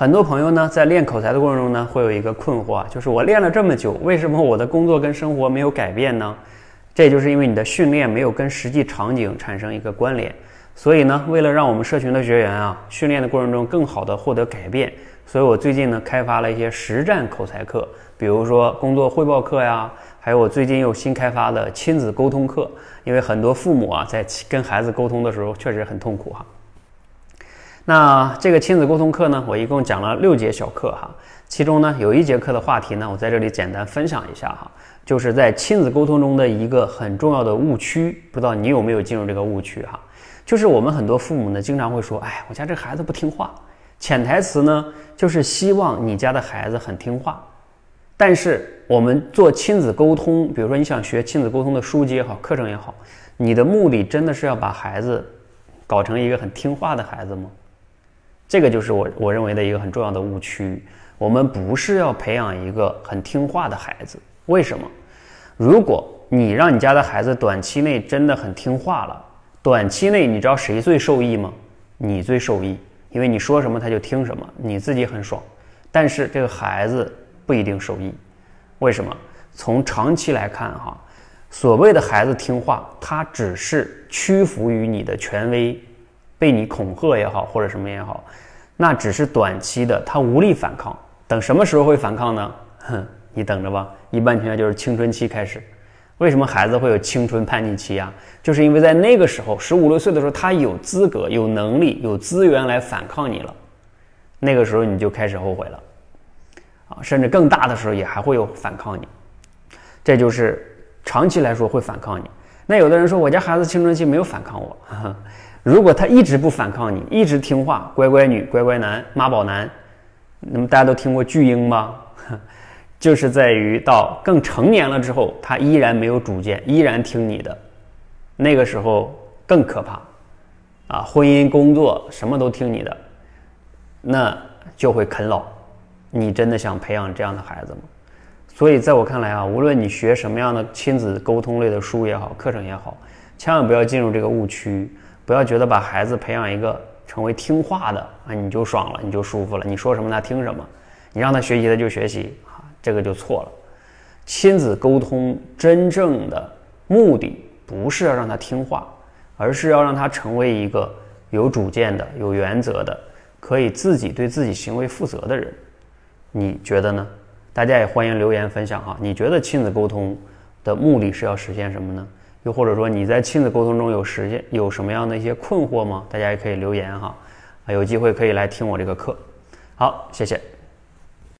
很多朋友呢，在练口才的过程中呢，会有一个困惑啊，就是我练了这么久，为什么我的工作跟生活没有改变呢？这就是因为你的训练没有跟实际场景产生一个关联。所以呢，为了让我们社群的学员啊，训练的过程中更好的获得改变，所以我最近呢，开发了一些实战口才课，比如说工作汇报课呀，还有我最近又新开发的亲子沟通课。因为很多父母啊，在跟孩子沟通的时候，确实很痛苦哈。那这个亲子沟通课呢，我一共讲了六节小课哈，其中呢，有一节课的话题呢，我在这里简单分享一下哈，就是在亲子沟通中的一个很重要的误区，不知道你有没有进入这个误区哈？就是我们很多父母呢，经常会说：“哎，我家这孩子不听话。”潜台词呢，就是希望你家的孩子很听话。但是我们做亲子沟通，比如说你想学亲子沟通的书籍也好，课程也好，你的目的真的是要把孩子搞成一个很听话的孩子吗？这个就是我我认为的一个很重要的误区。我们不是要培养一个很听话的孩子。为什么？如果你让你家的孩子短期内真的很听话了。短期内，你知道谁最受益吗？你最受益，因为你说什么他就听什么，你自己很爽。但是这个孩子不一定受益，为什么？从长期来看，哈，所谓的孩子听话，他只是屈服于你的权威，被你恐吓也好，或者什么也好，那只是短期的，他无力反抗。等什么时候会反抗呢？哼，你等着吧。一般情况下就是青春期开始。为什么孩子会有青春叛逆期啊？就是因为在那个时候，十五六岁的时候，他有资格、有能力、有资源来反抗你了。那个时候你就开始后悔了，啊，甚至更大的时候也还会有反抗你。这就是长期来说会反抗你。那有的人说，我家孩子青春期没有反抗我。如果他一直不反抗你，一直听话，乖乖女、乖乖男、妈宝男，那么大家都听过巨婴吗？就是在于到更成年了之后，他依然没有主见，依然听你的，那个时候更可怕，啊，婚姻、工作什么都听你的，那就会啃老。你真的想培养这样的孩子吗？所以在我看来啊，无论你学什么样的亲子沟通类的书也好，课程也好，千万不要进入这个误区，不要觉得把孩子培养一个成为听话的啊，你就爽了，你就舒服了，你说什么他听什么，你让他学习他就学习。这个就错了。亲子沟通真正的目的不是要让他听话，而是要让他成为一个有主见的、有原则的、可以自己对自己行为负责的人。你觉得呢？大家也欢迎留言分享哈。你觉得亲子沟通的目的是要实现什么呢？又或者说你在亲子沟通中有实现有什么样的一些困惑吗？大家也可以留言哈。啊，有机会可以来听我这个课。好，谢谢。